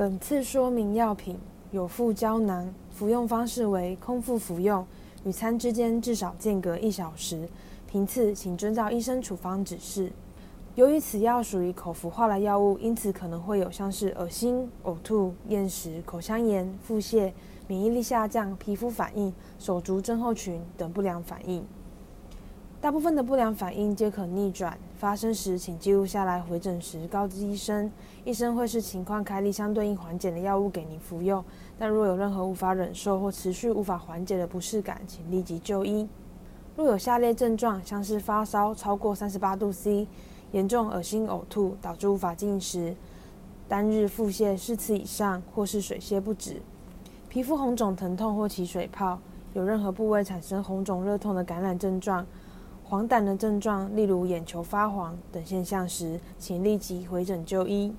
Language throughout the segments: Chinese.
本次说明药品有附胶囊，服用方式为空腹服用，与餐之间至少间隔一小时。频次请遵照医生处方指示。由于此药属于口服化疗药物，因此可能会有像是恶心、呕吐、厌食、口腔炎、腹泻、免疫力下降、皮肤反应、手足症候群等不良反应。大部分的不良反应皆可逆转，发生时请记录下来，回诊时告知医生，医生会视情况开立相对应缓解的药物给您服用。但若有任何无法忍受或持续无法缓解的不适感，请立即就医。若有下列症状，像是发烧超过三十八度 C，严重恶心呕吐导致无法进食，单日腹泻四次以上或是水泻不止，皮肤红肿疼痛或起水泡，有任何部位产生红肿热痛的感染症状。黄疸的症状，例如眼球发黄等现象时，请立即回诊就医。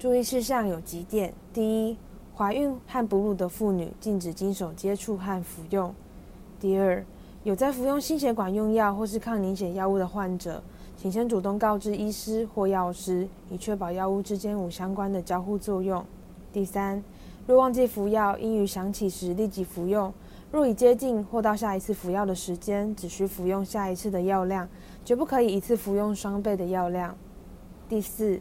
注意事项有几点：第一，怀孕和哺乳的妇女禁止经手接触和服用；第二，有在服用心血管用药或是抗凝血药物的患者，请先主动告知医师或药师，以确保药物之间无相关的交互作用；第三，若忘记服药，应于想起时立即服用。若已接近或到下一次服药的时间，只需服用下一次的药量，绝不可以一次服用双倍的药量。第四，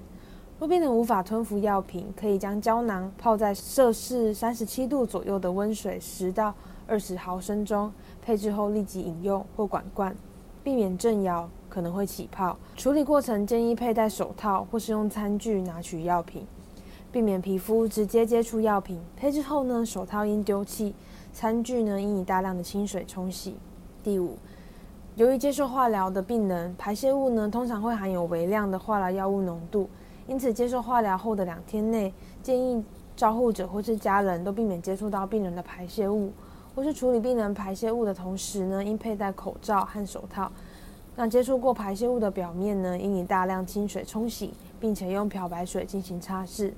若病人无法吞服药品，可以将胶囊泡在摄氏三十七度左右的温水十到二十毫升中，配置后立即饮用或管灌，避免震摇，可能会起泡。处理过程建议佩戴手套或是用餐具拿取药品，避免皮肤直接接触药品。配置后呢，手套应丢弃。餐具呢，应以大量的清水冲洗。第五，由于接受化疗的病人排泄物呢，通常会含有微量的化疗药物浓度，因此接受化疗后的两天内，建议照护者或是家人都避免接触到病人的排泄物，或是处理病人排泄物的同时呢，应佩戴口罩和手套。那接触过排泄物的表面呢，应以大量清水冲洗，并且用漂白水进行擦拭。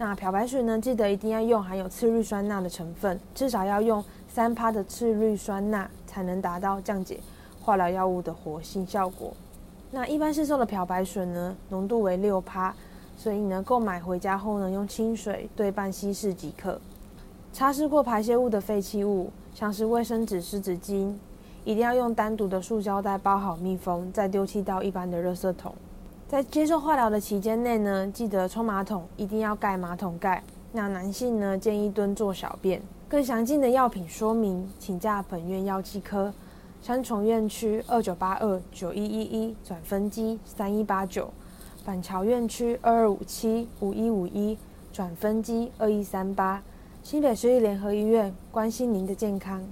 那漂白水呢，记得一定要用含有次氯酸钠的成分，至少要用三趴的次氯酸钠，才能达到降解化疗药物的活性效果。那一般市售的漂白水呢，浓度为六趴，所以呢，购买回家后呢，用清水对半稀释即可。擦拭过排泄物的废弃物，像是卫生纸、湿纸巾，一定要用单独的塑胶袋包好密封，再丢弃到一般的垃圾桶。在接受化疗的期间内呢，记得冲马桶一定要盖马桶盖。那男性呢，建议蹲坐小便。更详尽的药品说明，请假本院药剂科三重院区二九八二九一一一转分机三一八九，板桥院区二二五七五一五一转分机二一三八，新北市立联合医院关心您的健康。